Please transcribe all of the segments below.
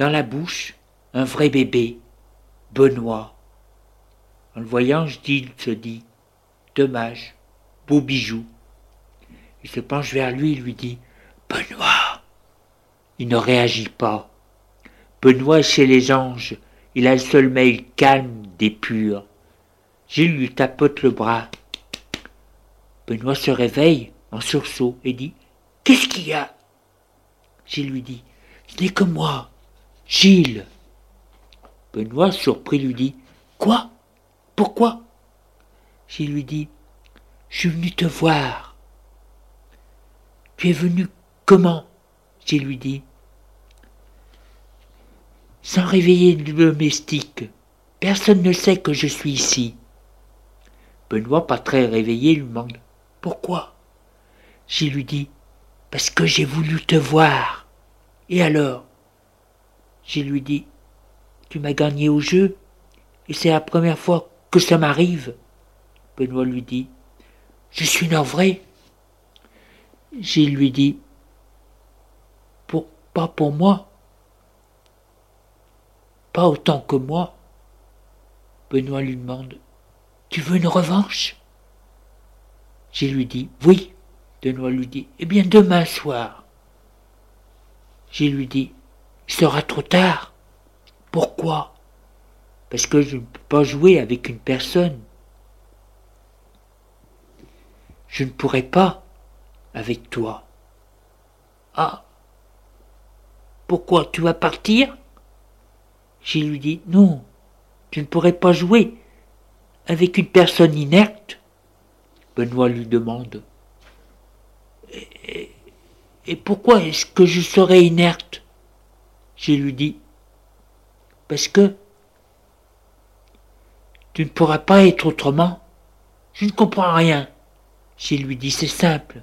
Dans la bouche un vrai bébé, Benoît. En le voyant, il se dit Dommage, beau bijou. Il se penche vers lui et lui dit Benoît. Il ne réagit pas. Benoît est chez les anges. Il a le seul mail calme des purs. Gilles lui tapote le bras. Benoît se réveille en sursaut et dit Qu'est-ce qu'il y a? Gilles lui dit Ce n'est que moi, Gilles. Benoît, surpris, lui dit Quoi? Pourquoi? Gilles lui dit Je suis venu te voir. Tu es venu comment? Gilles lui dit Sans réveiller le domestique. Personne ne sait que je suis ici. Benoît, pas très réveillé, lui demande Pourquoi? Gilles lui dit Parce que j'ai voulu te voir. Et alors? Gilles lui dit Tu m'as gagné au jeu, et c'est la première fois que ça m'arrive. Benoît lui dit Je suis navré. Gilles lui dit pour, Pas pour moi. Pas autant que moi. Benoît lui demande Tu veux une revanche? Gilles lui dit Oui. Benoît lui dit Eh bien, demain soir. Gilles lui dit Il sera trop tard. Pourquoi? Parce que je ne peux pas jouer avec une personne. Je ne pourrai pas avec toi. Ah Pourquoi? Tu vas partir? Gilles lui dit Non, tu ne pourrais pas jouer avec une personne inerte. Benoît lui demande Et, et pourquoi est-ce que je serais inerte? Gilles lui dit Parce que tu ne pourras pas être autrement. Je ne comprends rien. Gilles lui dit C'est simple.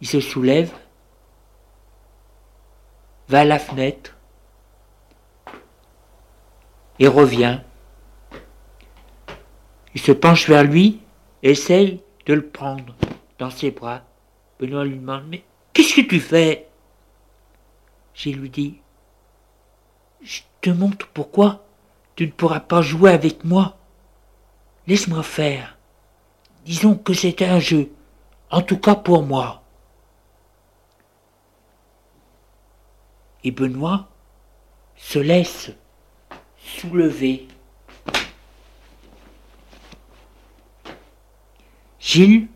Il se soulève, va à la fenêtre et revient. Il se penche vers lui et essaye de le prendre dans ses bras. Benoît lui demande Mais qu'est-ce que tu fais? Gilles lui dit Je te montre pourquoi tu ne pourras pas jouer avec moi. Laisse-moi faire. Disons que c'est un jeu. En tout cas pour moi. Et Benoît se laisse soulever. Gilles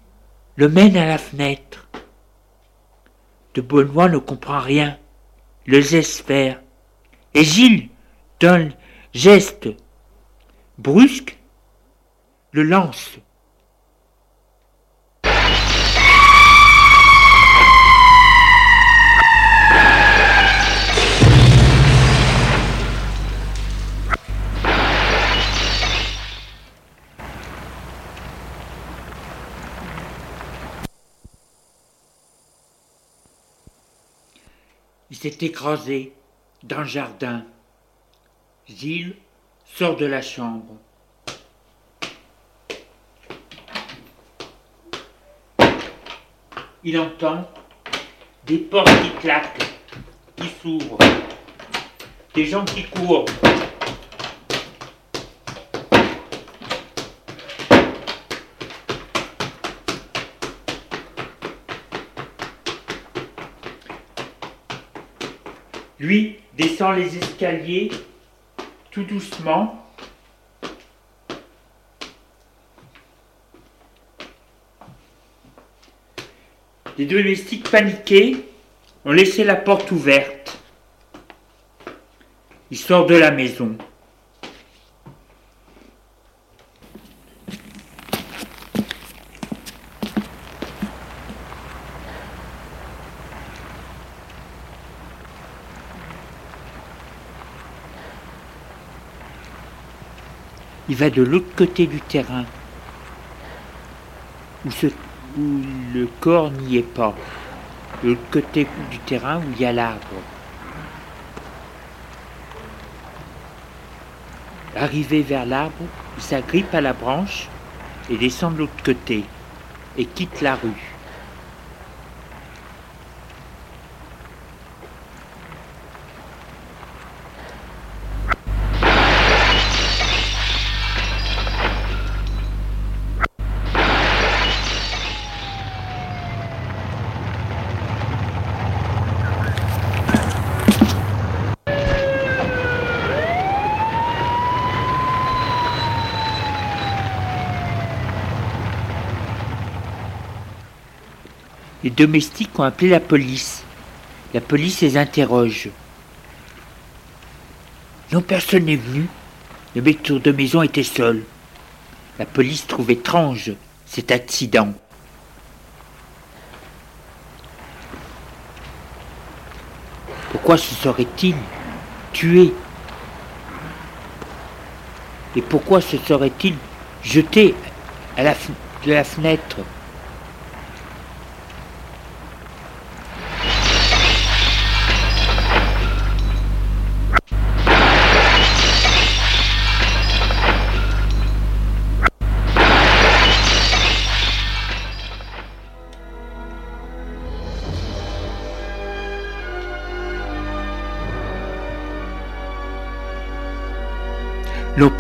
le mène à la fenêtre. De Benoît ne comprend rien, le laisse faire. Et Gilles, d'un geste brusque, le lance. S'est écrasé dans le jardin. Gilles sort de la chambre. Il entend des portes qui claquent, qui s'ouvrent, des gens qui courent. Lui descend les escaliers tout doucement. Les domestiques paniqués ont laissé la porte ouverte. Il sort de la maison. Va de l'autre côté du terrain, où, le corps n'y est pas, de l'autre côté du terrain où il y a l'arbre. Arrivé vers l'arbre, il s'agrippe à la branche et descend de l'autre côté et quitte la rue. Les domestiques ont appelé la police. La police les interroge. Non, personne n'est venu. Le maître de maison était seul. La police trouve étrange cet accident. Pourquoi se serait-il tué? Et pourquoi se serait-il jeté à de la fenêtre?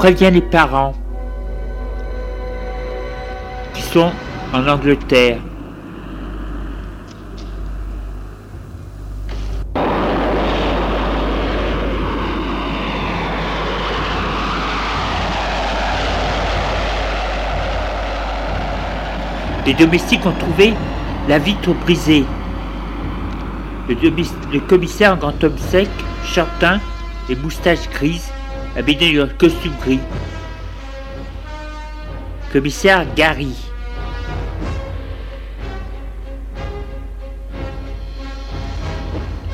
Prévient les parents qui sont en Angleterre. Les domestiques ont trouvé la vitre brisée. Le, commissaire en grand homme sec, chartin et moustache grise habillé dans un costume gris. Commissaire Gary.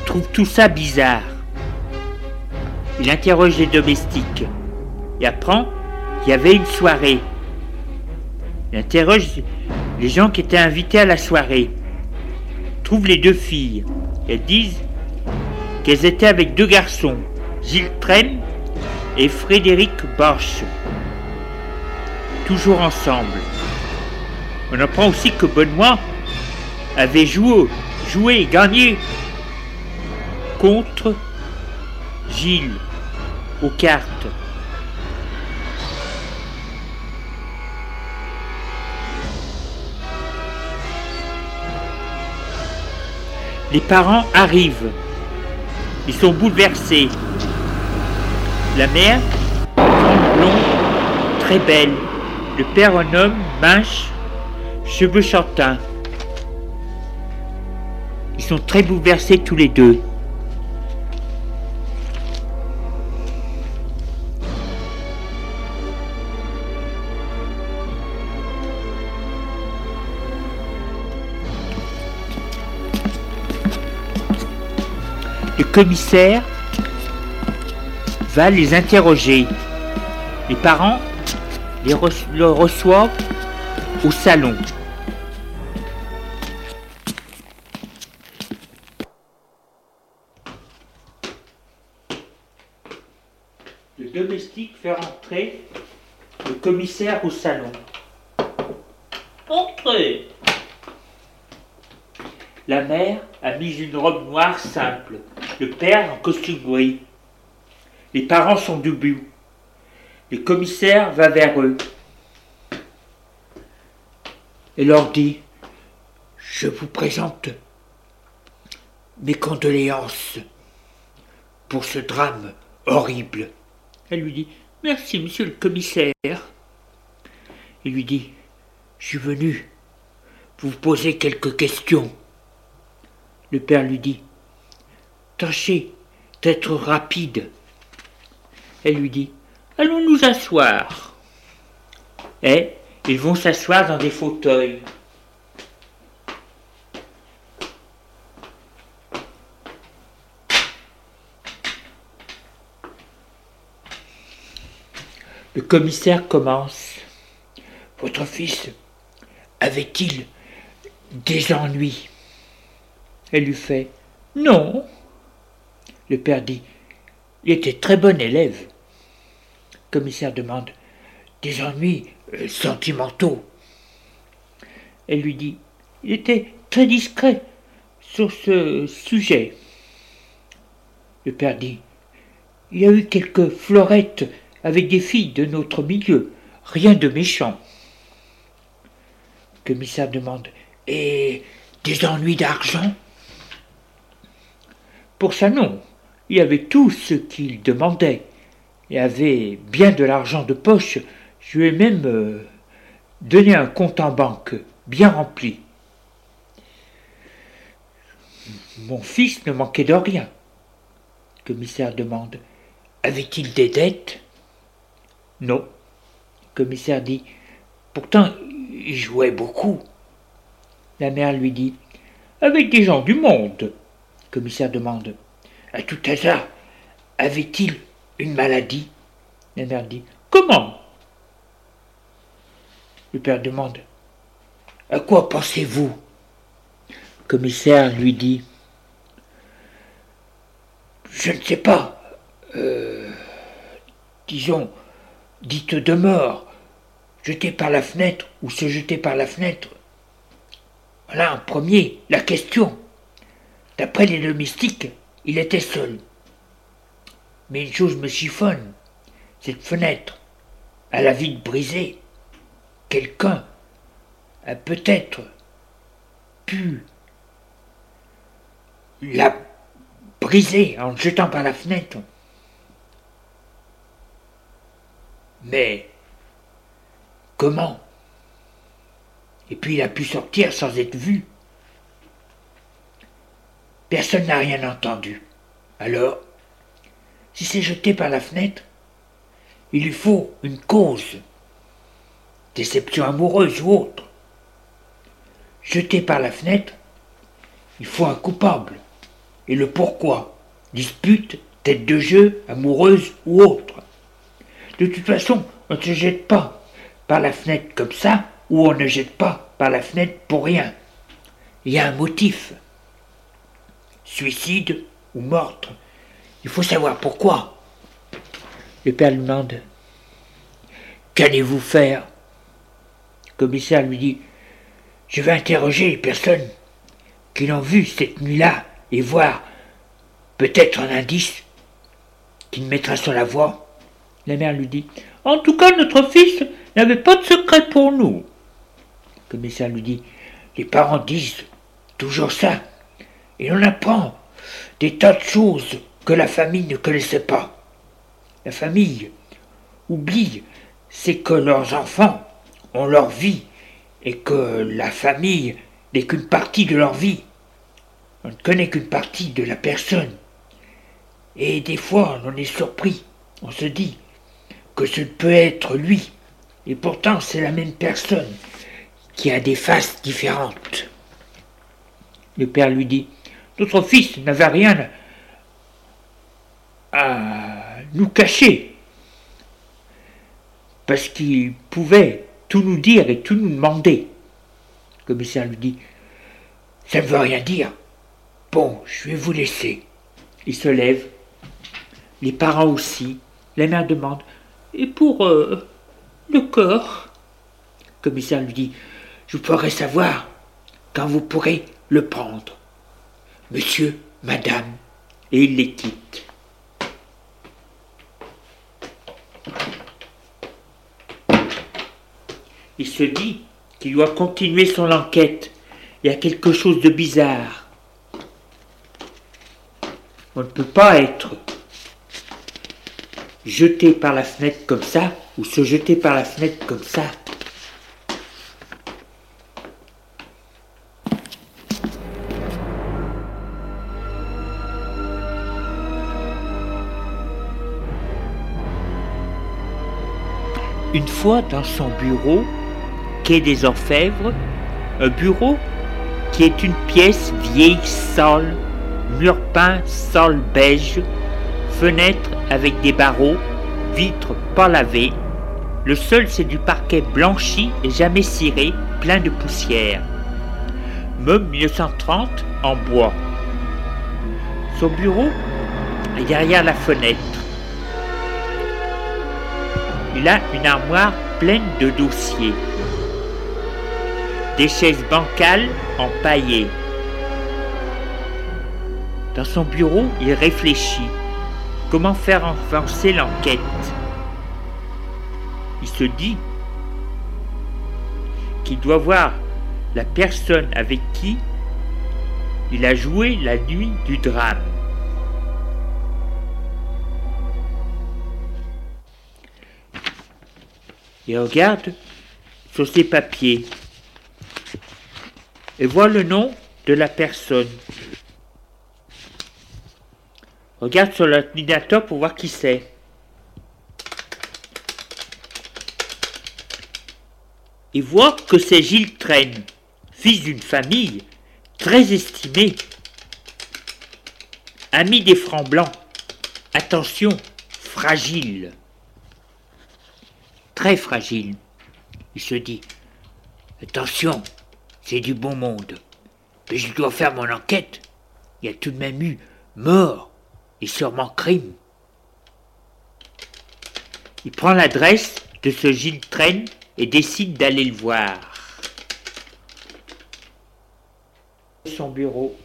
Trouve tout ça bizarre. Il interroge les domestiques et apprend qu'il y avait une soirée. Il interroge les gens qui étaient invités à la soirée. Trouve les deux filles. Elles disent qu'elles étaient avec deux garçons, Gilles Trem et Frédéric Bosch. Toujours ensemble. On apprend aussi que Benoît avait joué, joué gagné contre Gilles aux cartes. Les parents arrivent. Ils sont bouleversés. La mère, blonde, très belle. Le père, un homme, mince, cheveux chantins. Ils sont très bouleversés tous les deux. Le commissaire va les interroger. Les parents les le reçoivent au salon. Le domestique fait rentrer le commissaire au salon. Entrez La mère a mis une robe noire simple, le père en costume gris. Les parents sont debout. Le commissaire va vers eux et leur dit Je vous présente mes condoléances pour ce drame horrible. Elle lui dit Merci, monsieur le commissaire. Il lui dit Je suis venu vous poser quelques questions. Le père lui dit Tâchez d'être rapide. Elle lui dit Allons nous asseoir. Et ils vont s'asseoir dans des fauteuils. Le commissaire commence. Votre fils avait-il des ennuis? Elle lui fait Non. Le père dit Il était très bon élève. Commissaire demande Des ennuis euh, sentimentaux Elle lui dit Il était très discret sur ce sujet. Le père dit Il y a eu quelques florettes avec des filles de notre milieu, rien de méchant. Le commissaire demande Et des ennuis d'argent? Pour ça, non. Il y avait tout ce qu'il demandait. Il avait bien de l'argent de poche. Je lui ai même euh, donné un compte en banque bien rempli. Mon fils ne manquait de rien. Le commissaire demande Avait-il des dettes? Non. Le commissaire dit Pourtant, il jouait beaucoup. La mère lui dit Avec des gens du monde. Le commissaire demande À tout hasard, avait-il une maladie La mère dit Comment? Le père demande À quoi pensez-vous? Le commissaire lui dit Je ne sais pas. Euh, disons, dites de mort, jeter par la fenêtre ou se jeter par la fenêtre. Voilà en premier la question. D'après les domestiques, il était seul. Mais une chose me chiffonne, cette fenêtre, à la vide brisée. Quelqu'un a peut-être pu la briser en jetant par la fenêtre. Mais comment? Et puis il a pu sortir sans être vu. Personne n'a rien entendu. Alors, si c'est jeté par la fenêtre, il lui faut une cause, déception amoureuse ou autre. Jeté par la fenêtre, il faut un coupable. Et le pourquoi, dispute, tête de jeu, amoureuse ou autre. De toute façon, on ne se jette pas par la fenêtre comme ça, ou on ne jette pas par la fenêtre pour rien. Il y a un motif. Suicide ou meurtre il faut savoir pourquoi. Le père lui demande Qu'allez-vous faire? Le commissaire lui dit Je vais interroger les personnes qui l'ont vu cette nuit-là et voir peut-être un indice qui me mettra sur la voie. La mère lui dit En tout cas, notre fils n'avait pas de secret pour nous. Le commissaire lui dit Les parents disent toujours ça. et on apprend des tas de choses que la famille ne connaissait pas. La famille oublie, c'est que leurs enfants ont leur vie et que la famille n'est qu'une partie de leur vie. On ne connaît qu'une partie de la personne. Et des fois, on est surpris. On se dit que ce peut être lui. Et pourtant, c'est la même personne qui a des faces différentes. Le père lui dit, Notre fils n'avait rien à nous cacher, parce qu'il pouvait tout nous dire et tout nous demander. Le commissaire lui dit, Ça ne veut rien dire. Bon, je vais vous laisser. Il se lève, les parents aussi. La mère demande, Et pour euh, le corps? Le commissaire lui dit, Je pourrai savoir quand vous pourrez le prendre. Monsieur, madame, et il les quitte. Il se dit qu'il doit continuer son enquête. Il y a quelque chose de bizarre. On ne peut pas être jeté par la fenêtre comme ça ou se jeter par la fenêtre comme ça. Une fois dans son bureau, des Orfèvres, un bureau qui est une pièce vieille sale, mur peint sale beige, fenêtre avec des barreaux, vitres pas lavées. Le sol c'est du parquet blanchi et jamais ciré, plein de poussière. Meuble 1930 en bois. Son bureau est derrière la fenêtre. Il a une armoire pleine de dossiers. Des chaises bancales empaillées. Dans son bureau, il réfléchit. Comment faire avancer l'enquête? Il se dit qu'il doit voir la personne avec qui il a joué la nuit du drame. Il regarde sur ses papiers et voit le nom de la personne. Regarde sur l'ordinateur pour voir qui c'est. Il voit que c'est Gilles Traine, fils d'une famille très estimée, ami des francs blancs. Attention, fragile. Très fragile. Il se dit, attention, c'est du bon monde. Mais je dois faire mon enquête. Il y a tout de même eu mort et sûrement crime. Il prend l'adresse de ce Gilles Traine et décide d'aller le voir. Son bureau.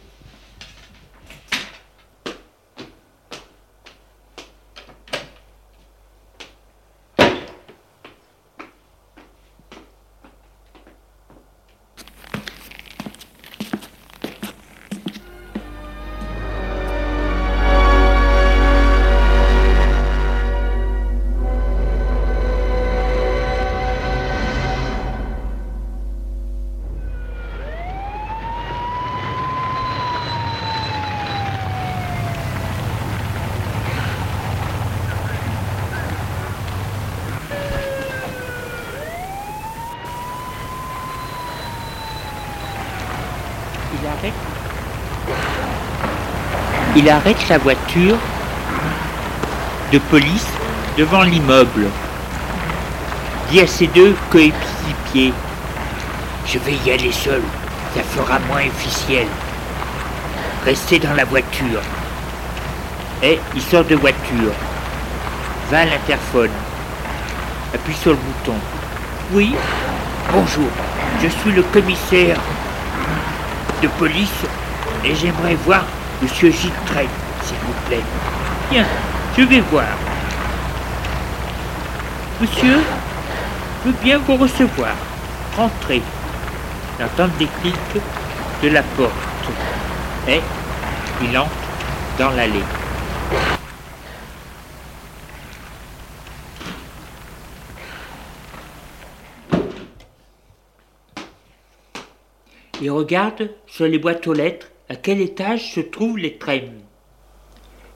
Il arrête la voiture de police devant l'immeuble. Dit à ses deux coéquipiers Je vais y aller seul, ça fera moins officiel. Restez dans la voiture. Et il sort de voiture. Va à l'interphone. Appuie sur le bouton. Oui Bonjour, je suis le commissaire de police et j'aimerais voir Monsieur Gilles Train, s'il vous plaît. Bien, je vais voir. Monsieur veut bien vous recevoir. Rentrez. J'entends des clics de la porte. Et Il entre dans l'allée. Il regarde sur les boîtes aux lettres à quel étage se trouvent les traînes.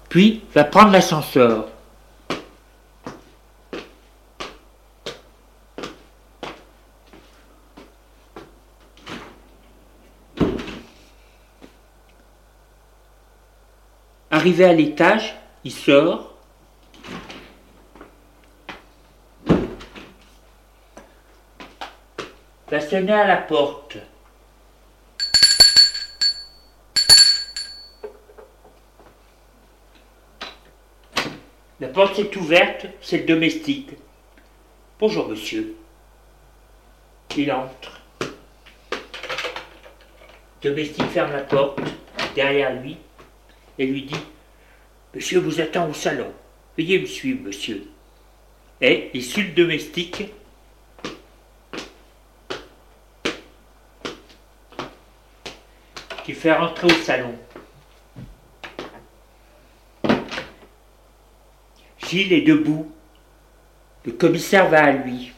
Puis va prendre l'ascenseur. Arrivé à l'étage, il sort. Va sonner à la porte. La porte est ouverte, c'est le domestique. Bonjour monsieur. Il entre. Le domestique ferme la porte derrière lui et lui dit Monsieur vous attend au salon. Veuillez me suivre, monsieur. Et il suit le domestique qui fait rentrer au salon. Gilles est debout. Le commissaire va à lui.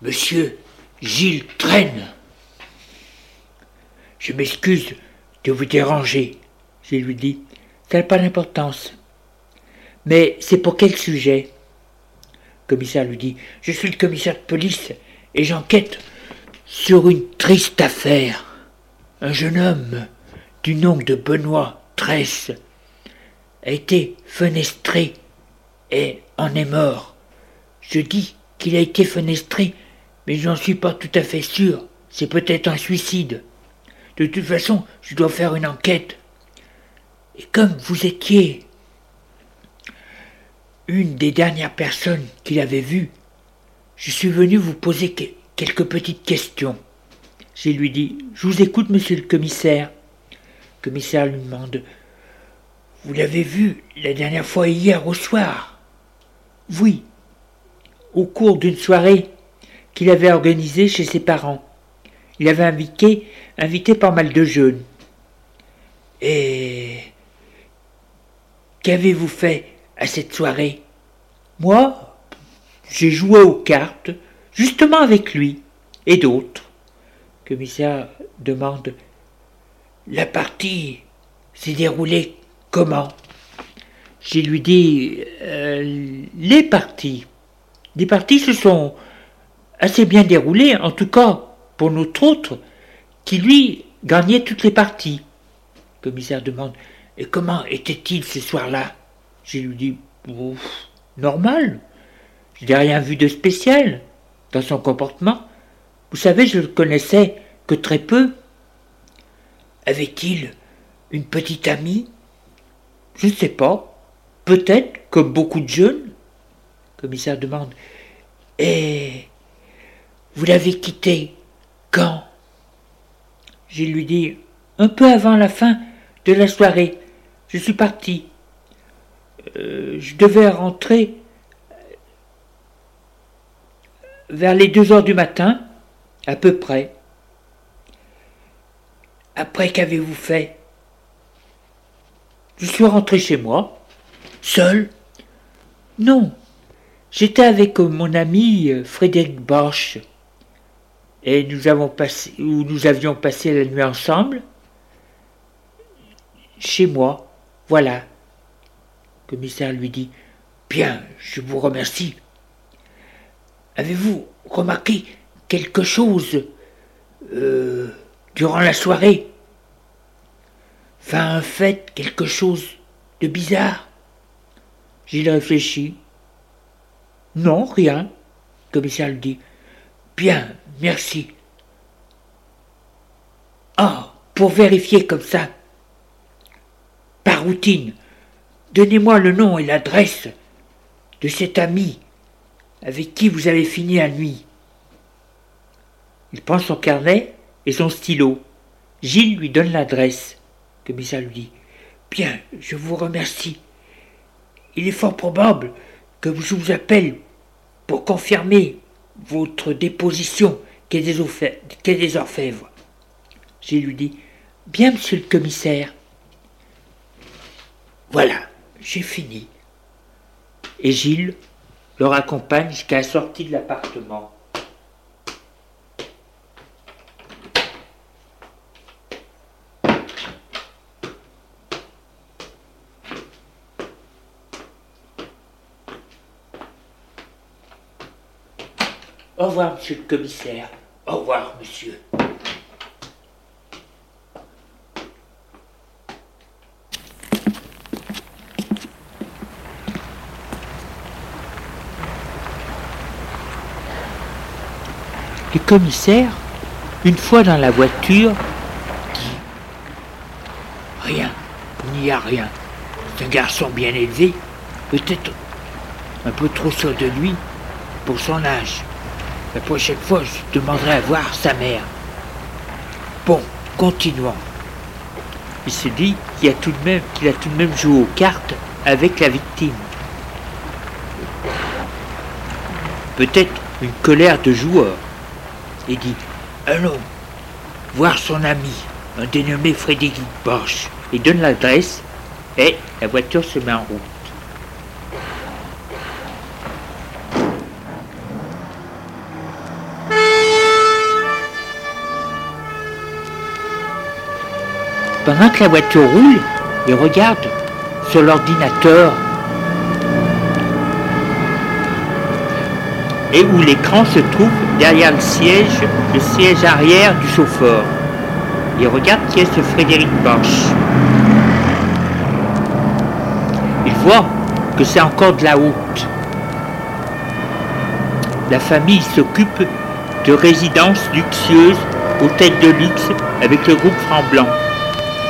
Monsieur, Gilles traîne. Je m'excuse de vous déranger, je lui dis. Ça n'a pas d'importance. Mais c'est pour quel sujet? Le commissaire lui dit Je suis le commissaire de police et j'enquête sur une triste affaire. Un jeune homme du nom de Benoît Tresse a été fenestré et en est mort. Je dis qu'il a été fenestré, mais je n'en suis pas tout à fait sûr. C'est peut-être un suicide. De toute façon, je dois faire une enquête. Et comme vous étiez une des dernières personnes qu'il avait vues, je suis venu vous poser quelques petites questions. Je lui dis Je vous écoute, monsieur le commissaire commissaire lui demande Vous l'avez vu la dernière fois hier au soir Oui, au cours d'une soirée qu'il avait organisée chez ses parents. Il avait invité, invité pas mal de jeunes. Et qu'avez-vous fait à cette soirée? Moi, j'ai joué aux cartes, justement avec lui et d'autres. Commissaire demande la partie s'est déroulée comment? Je lui dis euh, les parties. Les parties se sont assez bien déroulées, en tout cas pour notre autre, qui lui gagnait toutes les parties. Le commissaire demande Et comment était-il ce soir-là? Je lui dis Normal. Je n'ai rien vu de spécial dans son comportement. Vous savez, je le connaissais que très peu. Avait-il une petite amie? Je ne sais pas. Peut-être, comme beaucoup de jeunes. Le commissaire demande. Et vous l'avez quitté quand Je lui dis un peu avant la fin de la soirée. Je suis parti. Euh, je devais rentrer vers les deux heures du matin, à peu près. Après, qu'avez-vous fait? Je suis rentré chez moi. Seul? Non. J'étais avec mon ami euh, Frédéric Bosch. Et nous avons passé, ou nous avions passé la nuit ensemble. Chez moi. Voilà. Le commissaire lui dit Bien, je vous remercie. Avez-vous remarqué quelque chose euh, durant la soirée. Enfin, fait, quelque chose de bizarre. J'y réfléchis. Non, rien. Le commissaire lui dit. Bien, merci. Ah, pour vérifier comme ça, par routine, donnez-moi le nom et l'adresse de cet ami avec qui vous avez fini la nuit. Il prend son carnet et son stylo. Gilles lui donne l'adresse. Commissaire lui dit Bien, je vous remercie. Il est fort probable que je vous appelle pour confirmer votre déposition quai des, des Orfèvres. J'ai lui dit Bien, monsieur le commissaire. Voilà, j'ai fini. Et Gilles leur accompagne jusqu'à la sortie de l'appartement. Au revoir, monsieur le commissaire. Au revoir, monsieur. Le commissaire, une fois dans la voiture, dit Rien, il n'y a rien. C'est un garçon bien élevé, peut-être un peu trop sûr de lui pour son âge. La prochaine fois, je demanderai à voir sa mère. Bon, continuons. Il se dit qu'il a tout de même, joué aux cartes avec la victime. Peut-être une colère de joueur. Et dit Allons voir son ami, un dénommé Frédéric Bosch, et donne l'adresse, et la voiture se met en route. Pendant que la voiture roule, il regarde sur l'ordinateur et où l'écran se trouve derrière le siège, le siège arrière du chauffeur. Il regarde qui est ce Frédéric Bosch. Il voit que c'est encore de la haute. La famille s'occupe de résidences luxueuses, hôtels de luxe avec le groupe Franc Blanc.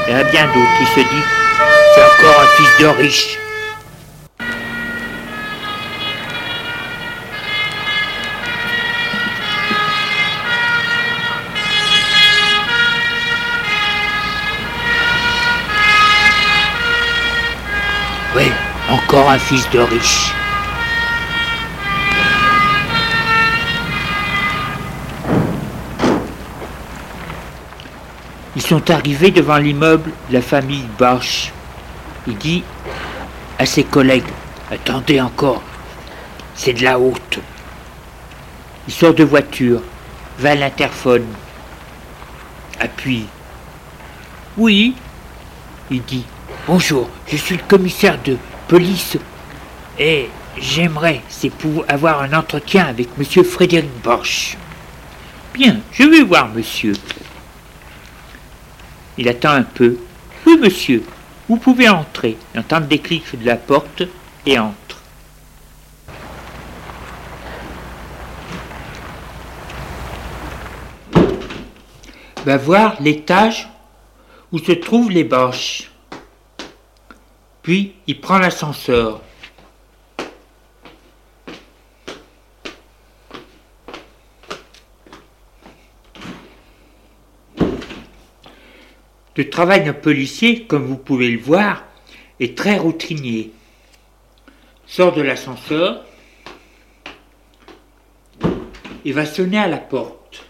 Il y en a bien d'autres qui se disent c'est encore un fils de riche. Oui, encore un fils de riche. Sont arrivés devant l'immeuble de la famille Bosch. Il dit à ses collègues Attendez encore, c'est de la haute. Il sort de voiture, va à l'interphone, appuie. Oui, il dit Bonjour, je suis le commissaire de police et j'aimerais, c'est pour avoir un entretien avec monsieur Frédéric Bosch. Bien, je vais voir monsieur. Il attend un peu. Oui, monsieur, vous pouvez entrer. Il entend des clics de la porte et entre. Va voir l'étage où se trouvent les Boches. Puis il prend l'ascenseur. Le travail d'un policier, comme vous pouvez le voir, est très routinier. Sort de l'ascenseur et va sonner à la porte.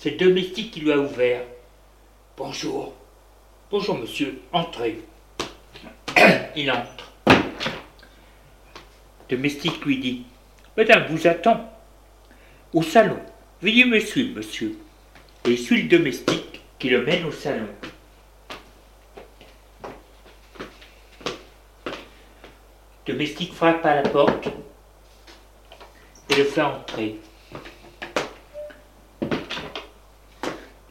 C'est le domestique qui lui a ouvert. Bonjour. Bonjour monsieur, entrez. Il entre domestique lui dit Madame vous attend. Au salon. Veuillez me suivre, monsieur. Et il suit le domestique qui le mène au salon. Domestique frappe à la porte et le fait entrer.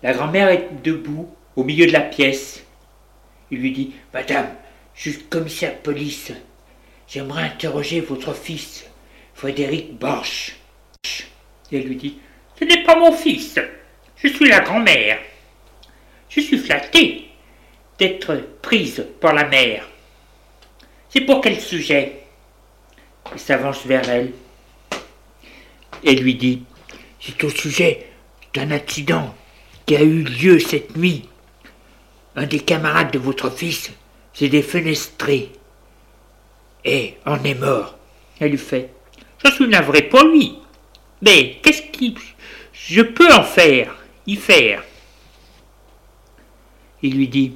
La grand-mère est debout au milieu de la pièce. Il lui dit Madame, je suis commissaire de police. J'aimerais interroger votre fils, Frédéric Bosch. Et elle lui dit Ce n'est pas mon fils, je suis la grand-mère. Je suis flattée d'être prise par la mère. C'est pour quel sujet? Il s'avance vers elle et lui dit C'est au sujet d'un accident qui a eu lieu cette nuit. Un des camarades de votre fils c'est défenestré. Et on est mort. Elle lui fait. Je suis navré pour lui. Mais qu'est-ce que je peux en faire, y faire? Il lui dit.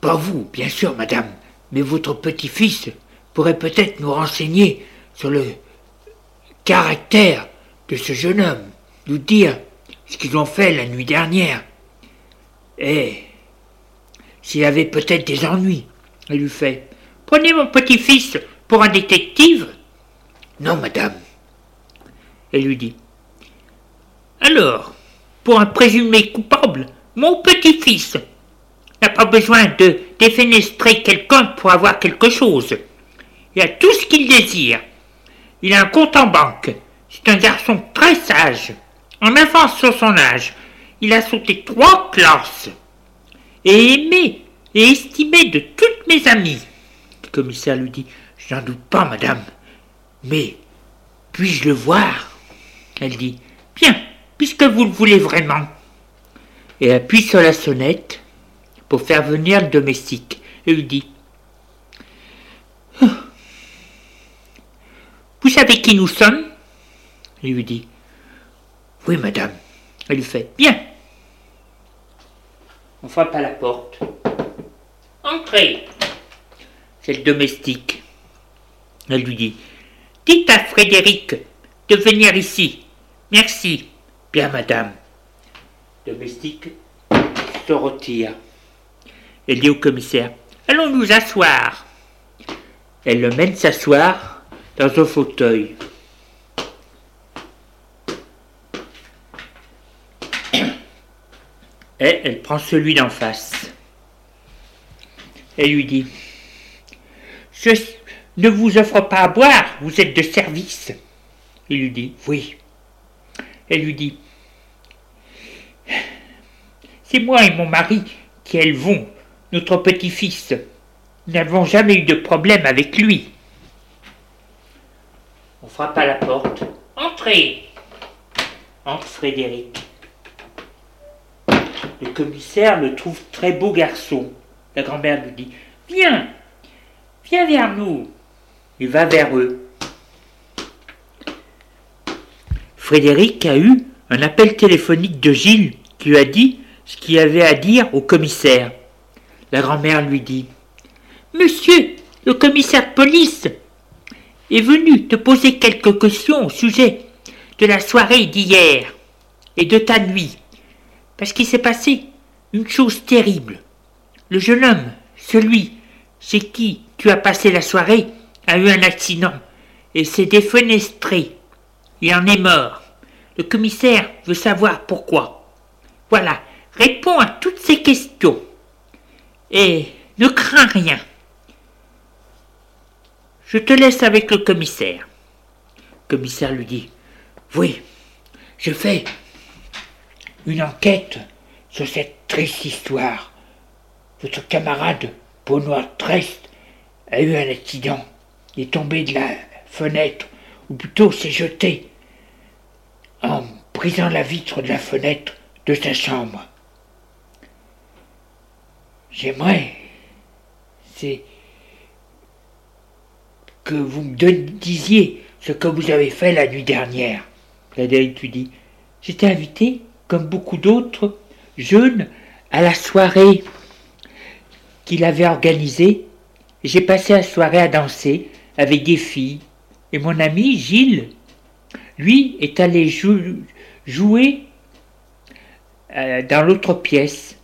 Pas vous, bien sûr, madame, mais votre petit-fils pourrait peut-être nous renseigner sur le caractère de ce jeune homme, nous dire ce qu'ils ont fait la nuit dernière. Et s'il avait peut-être des ennuis, elle lui fait Prenez mon petit-fils pour un détective Non, madame. Elle lui dit Alors, pour un présumé coupable, mon petit-fils n'a pas besoin de défenestrer quelqu'un pour avoir quelque chose. Il a tout ce qu'il désire. Il a un compte en banque. C'est un garçon très sage. En avance sur son âge. Il a sauté trois classes. Et aimé et estimé de toutes mes amies. Le commissaire lui dit J'en doute pas, madame. Mais puis-je le voir? Elle dit Bien, puisque vous le voulez vraiment. Et appuie sur la sonnette pour faire venir le domestique et lui dit Vous savez qui nous sommes? Il lui dit Oui, madame. Elle lui fait Bien. On frappe à la porte. Entrez. C'est le domestique. Elle lui dit Dites à Frédéric de venir ici. Merci. Bien, madame. domestique se retire. Elle dit au commissaire Allons nous asseoir. Elle le mène s'asseoir dans un fauteuil. Et elle prend celui d'en face. Elle lui dit Je ne vous offre pas à boire, vous êtes de service. Il lui dit Oui. Elle lui dit C'est moi et mon mari qui élevons notre petit-fils. Nous n'avons jamais eu de problème avec lui. On frappe à la porte. Entrez Entre Frédéric. Le commissaire le trouve très beau garçon. La grand-mère lui dit Viens Viens vers nous Il va vers eux. Frédéric a eu un appel téléphonique de Gilles qui lui a dit ce qu'il avait à dire au commissaire. La grand-mère lui dit Monsieur, le commissaire de police est venu te poser quelques questions au sujet de la soirée d'hier et de ta nuit, parce qu'il s'est passé une chose terrible. Le jeune homme, celui chez qui tu as passé la soirée, a eu un accident et s'est défenestré. Il en est mort. Le commissaire veut savoir pourquoi. Voilà, réponds à toutes ces questions. Et ne crains rien. Je te laisse avec le commissaire. Le commissaire lui dit Oui, je fais une enquête sur cette triste histoire. Votre camarade, Benoît Trest, a eu un accident. Il est tombé de la fenêtre, ou plutôt s'est jeté en brisant la vitre de la fenêtre de sa chambre. J'aimerais, c'est que vous me disiez ce que vous avez fait la nuit dernière. Frédéric lui dit J'étais invité, comme beaucoup d'autres jeunes, à la soirée qu'il avait organisée. J'ai passé la soirée à danser avec des filles. Et mon ami Gilles, lui, est allé jouer euh, dans l'autre pièce,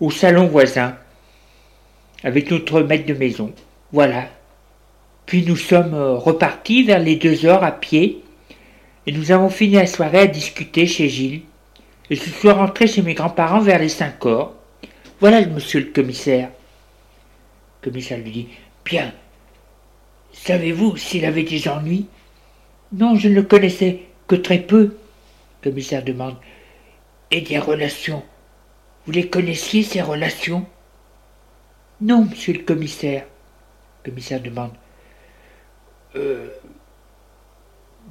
au salon voisin, avec notre maître de maison. Voilà. Puis nous sommes euh, repartis vers les deux heures à pied, et nous avons fini la soirée à discuter chez Gilles. Et je suis rentré chez mes grands-parents vers les cinq heures. Voilà monsieur le commissaire. Le commissaire lui dit Bien. Savez-vous s'il avait des ennuis? Non, je ne le connaissais que très peu. Le commissaire demande Et des relations? Vous les connaissiez, ces relations? Non, monsieur le commissaire. Le commissaire demande euh,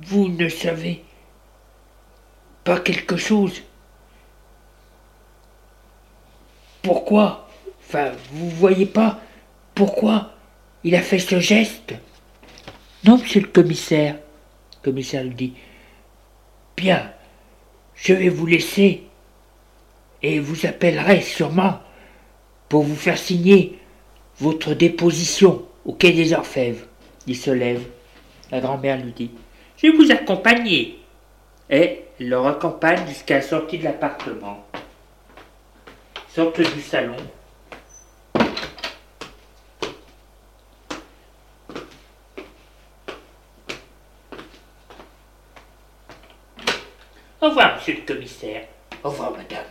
Vous ne savez pas quelque chose pourquoi? Enfin, vous voyez pas pourquoi il a fait ce geste? Non, monsieur le commissaire. Le commissaire lui dit. Bien, je vais vous laisser et vous appellerai sûrement pour vous faire signer votre déposition au quai des Orfèvres. Il se lève. La grand-mère lui dit Je vais vous accompagner. Et il le raccompagne jusqu'à la sortie de l'appartement. Sorte du salon. Au revoir, monsieur le commissaire. Au revoir, madame.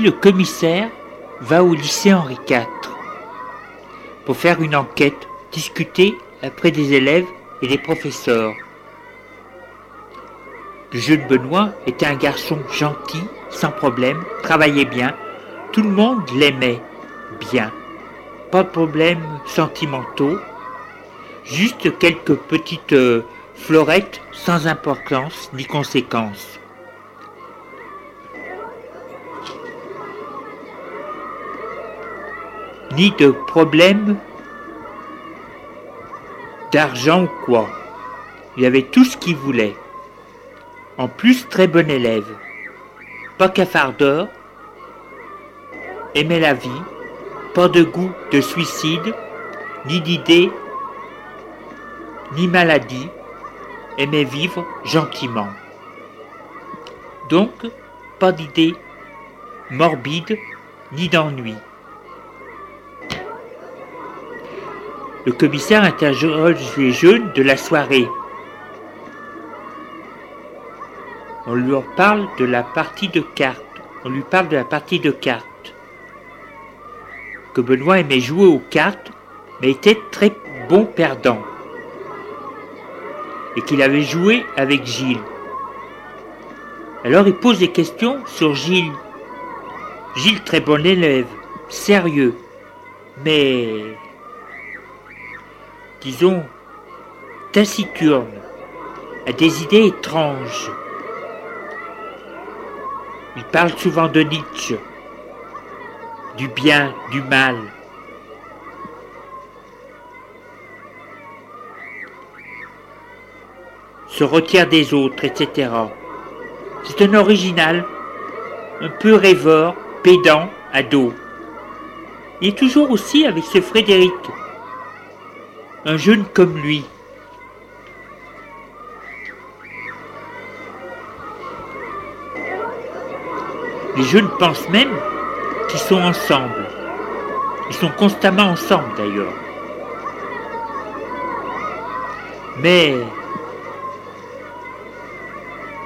Le commissaire va au lycée Henri IV pour faire une enquête, discuter après des élèves et des professeurs. Le jeune Benoît était un garçon gentil, sans problème, travaillait bien, tout le monde l'aimait bien. Pas de problèmes sentimentaux, juste quelques petites euh, florettes sans importance ni conséquence. Ni de problème d'argent ou quoi. Il avait tout ce qu'il voulait. En plus, très bon élève. Pas cafardeur, aimait la vie, pas de goût de suicide, ni d'idée, ni maladie, aimait vivre gentiment. Donc, pas d'idée morbide, ni d'ennui. Le commissaire interroge les jeunes de la soirée. On lui parle de la partie de cartes. On lui parle de la partie de cartes. Que Benoît aimait jouer aux cartes, mais était très bon perdant. Et qu'il avait joué avec Gilles. Alors il pose des questions sur Gilles. Gilles, très bon élève, sérieux, mais disons, taciturne, a des idées étranges. Il parle souvent de Nietzsche, du bien, du mal. Se retire des autres, etc. C'est un original, un peu rêveur, pédant, ado. Il est toujours aussi avec ce Frédéric, un jeune comme lui. Les jeunes pensent même qu'ils sont ensemble. Ils sont constamment ensemble d'ailleurs. Mais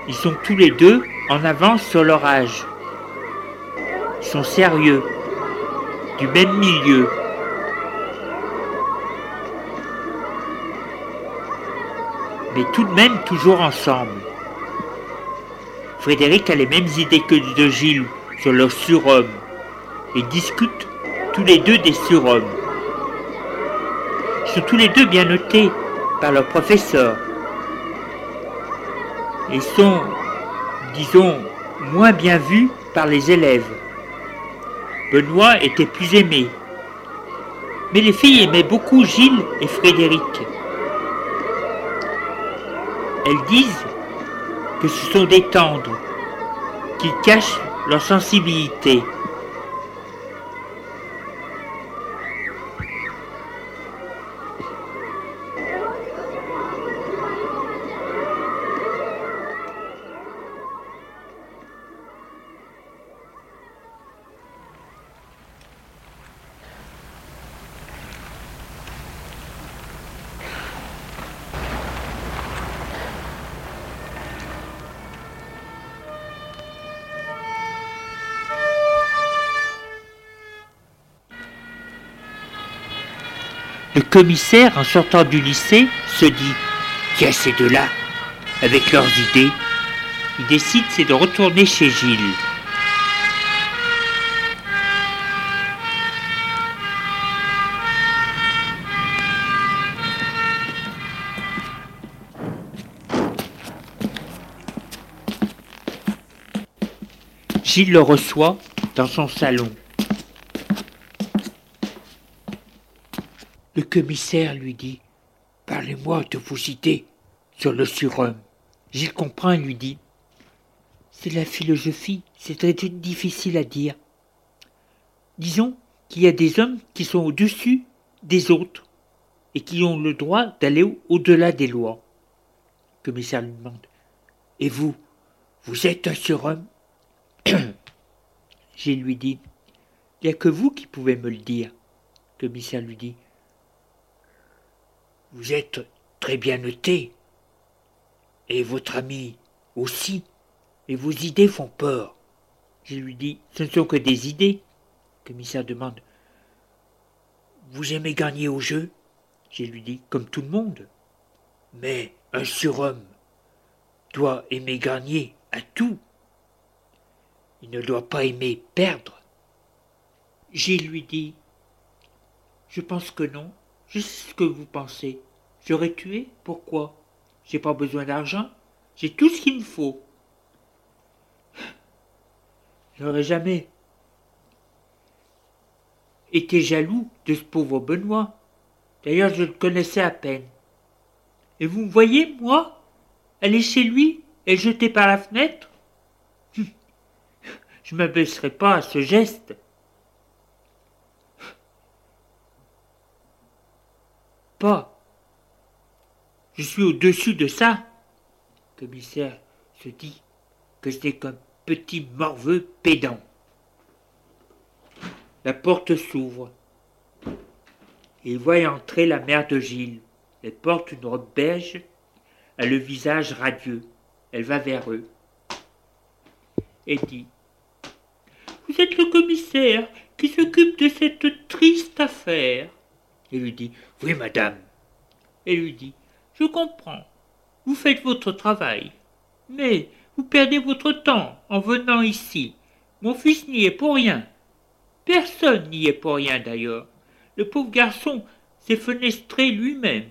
ils sont tous les deux en avance sur leur âge. Ils sont sérieux, du même milieu. Tout de même toujours ensemble. Frédéric a les mêmes idées que de Gilles sur leur surhomme et discutent tous les deux des surhommes. Ils sont tous les deux bien notés par leur professeur et sont, disons, moins bien vus par les élèves. Benoît était plus aimé, mais les filles aimaient beaucoup Gilles et Frédéric. Elles disent que ce sont des tendres, qui cachent leur sensibilité. Le commissaire, en sortant du lycée, se dit Tiens, ces deux-là, avec leurs idées, il décide c'est de retourner chez Gilles. Gilles le reçoit dans son salon. Le commissaire lui dit Parlez-moi de vos idées sur le surhomme. Gilles comprend et lui dit C'est la philosophie, c'est très difficile à dire. Disons qu'il y a des hommes qui sont au-dessus des autres et qui ont le droit d'aller au-delà des lois. Le commissaire lui demande Et vous, vous êtes un surhomme Gilles lui dit Il n'y a que vous qui pouvez me le dire. Le commissaire lui dit Vous êtes très bien noté. Et votre ami aussi. Et vos idées font peur. Je lui dis Ce ne sont que des idées. Le commissaire demande Vous aimez gagner au jeu? Je lui dis Comme tout le monde. Mais un surhomme doit aimer gagner à tout. Il ne doit pas aimer perdre. Gilles lui dit Je pense que non. Je sais ce que vous pensez. J'aurais tué Pourquoi? J'ai pas besoin d'argent. J'ai tout ce qu'il me faut. J'aurais jamais été jaloux de ce pauvre Benoît. D'ailleurs, je le connaissais à peine. Et vous me voyez, moi, aller chez lui et jeter par la fenêtre? Je ne m'abaisserai pas à ce geste. Je suis au-dessus de ça. Le commissaire se dit que c'est qu'un petit morveux pédant. La porte s'ouvre. Il voit entrer la mère de Gilles. Elle porte une robe beige, a le visage radieux. Elle va vers eux et dit vous êtes le commissaire qui s'occupe de cette triste affaire. Il lui dit Oui, madame. Et lui dit Je comprends. Vous faites votre travail. Mais vous perdez votre temps en venant ici. Mon fils n'y est pour rien. Personne n'y est pour rien d'ailleurs. Le pauvre garçon s'est fenestré lui-même.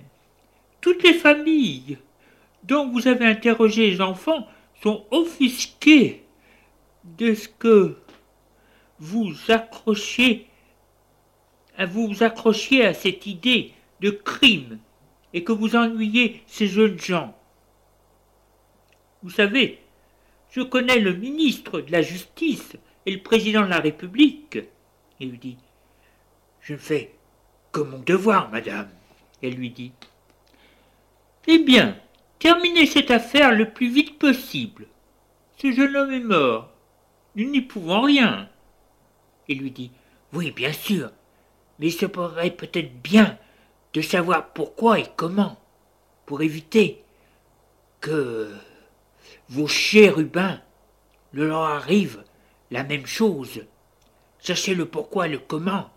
Toutes les familles dont vous avez interrogé les enfants sont offusquées de ce que vous accrochiez à vous accrochiez à cette idée de crime et que vous ennuyez ces jeunes gens. Vous savez, je connais le ministre de la Justice et le président de la République. Il lui dit Je fais que mon devoir, madame. Elle lui dit Eh bien, terminez cette affaire le plus vite possible. Ce jeune homme est mort. Nous n'y pouvons rien. Il lui dit Oui, bien sûr, mais il se pourrait peut-être bien de savoir pourquoi et comment, pour éviter que vos chérubins ne leur arrive la même chose. Sachez le pourquoi et le comment.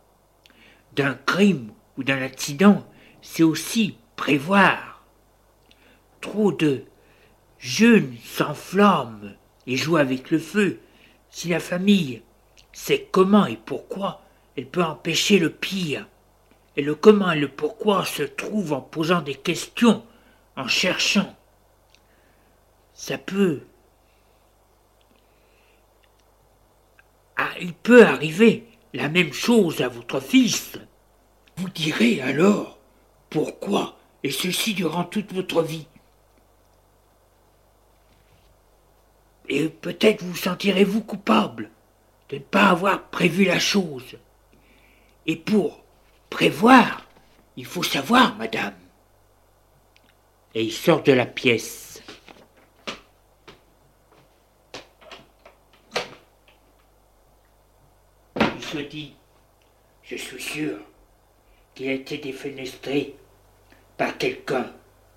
D'un crime ou d'un accident, c'est aussi prévoir. Trop de jeunes s'enflamment et jouent avec le feu. Si la famille c'est comment et pourquoi elle peut empêcher le pire. Et le comment et le pourquoi se trouvent en posant des questions, en cherchant. Ça peut. Ah, il peut arriver la même chose à votre fils. Vous direz alors pourquoi, et ceci durant toute votre vie. Et peut-être vous sentirez-vous coupable de ne pas avoir prévu la chose. Et pour prévoir, il faut savoir, madame. Et il sort de la pièce. Il se dit, je suis sûr qu'il a été défenestré par quelqu'un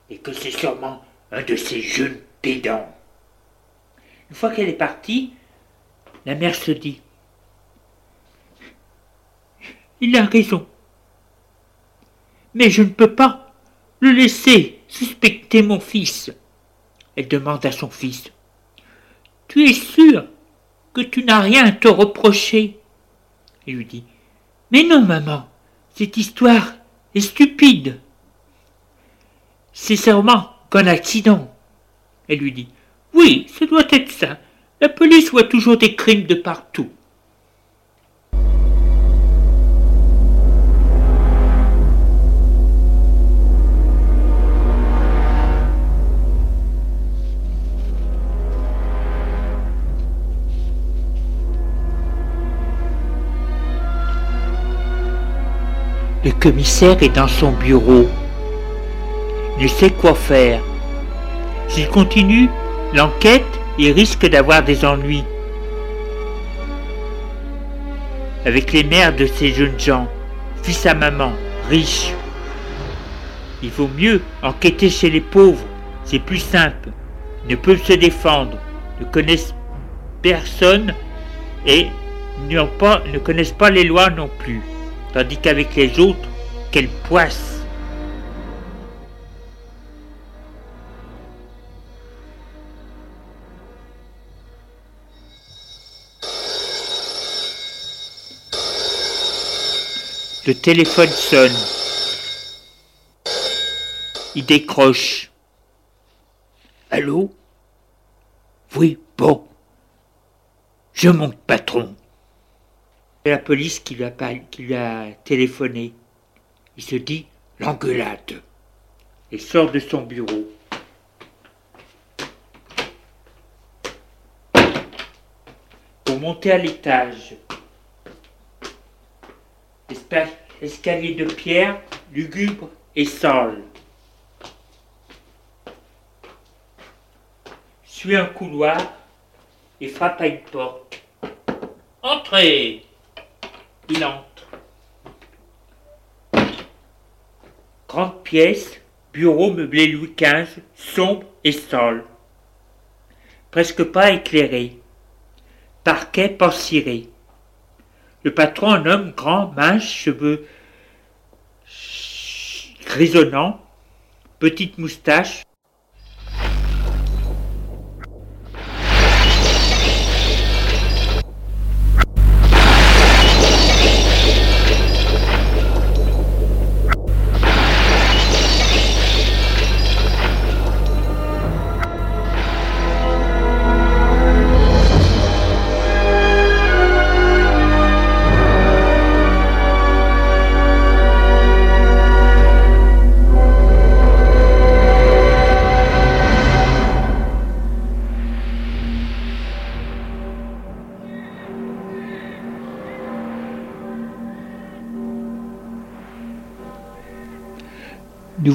et que c'est sûrement un de ces jeunes pédants. Une fois qu'elle est partie, la mère se dit Il a raison. Mais je ne peux pas le laisser suspecter mon fils. Elle demande à son fils. Tu es sûr que tu n'as rien à te reprocher? Il lui dit. Mais non, maman, cette histoire est stupide. C'est sûrement qu'un accident. Elle lui dit. Oui, ce doit être ça. La police voit toujours des crimes de partout. Le commissaire est dans son bureau. Il ne sait quoi faire. S'il continue l'enquête, il risque d'avoir des ennuis. Avec les mères de ces jeunes gens, fils à maman, riches. Il vaut mieux enquêter chez les pauvres, c'est plus simple. Ils ne peuvent se défendre, ne connaissent personne et pas, ne connaissent pas les lois non plus tandis qu'avec les autres, quelle poisse Le téléphone sonne. Il décroche. Allô? Oui, bon. Je monte, patron la police qui lui a, téléphoné. Il se dit l'engueulade et sort de son bureau. Pour monter à l'étage, escalier de pierre, lugubre et sale. Suit un couloir et frappe à une porte. Entrez il entre. Grande pièce, bureau meublé Louis XV, sombre et sale. Presque pas éclairé. Parquet pas ciré. Le patron, un homme grand, mince, cheveux grisonnants, petite moustache,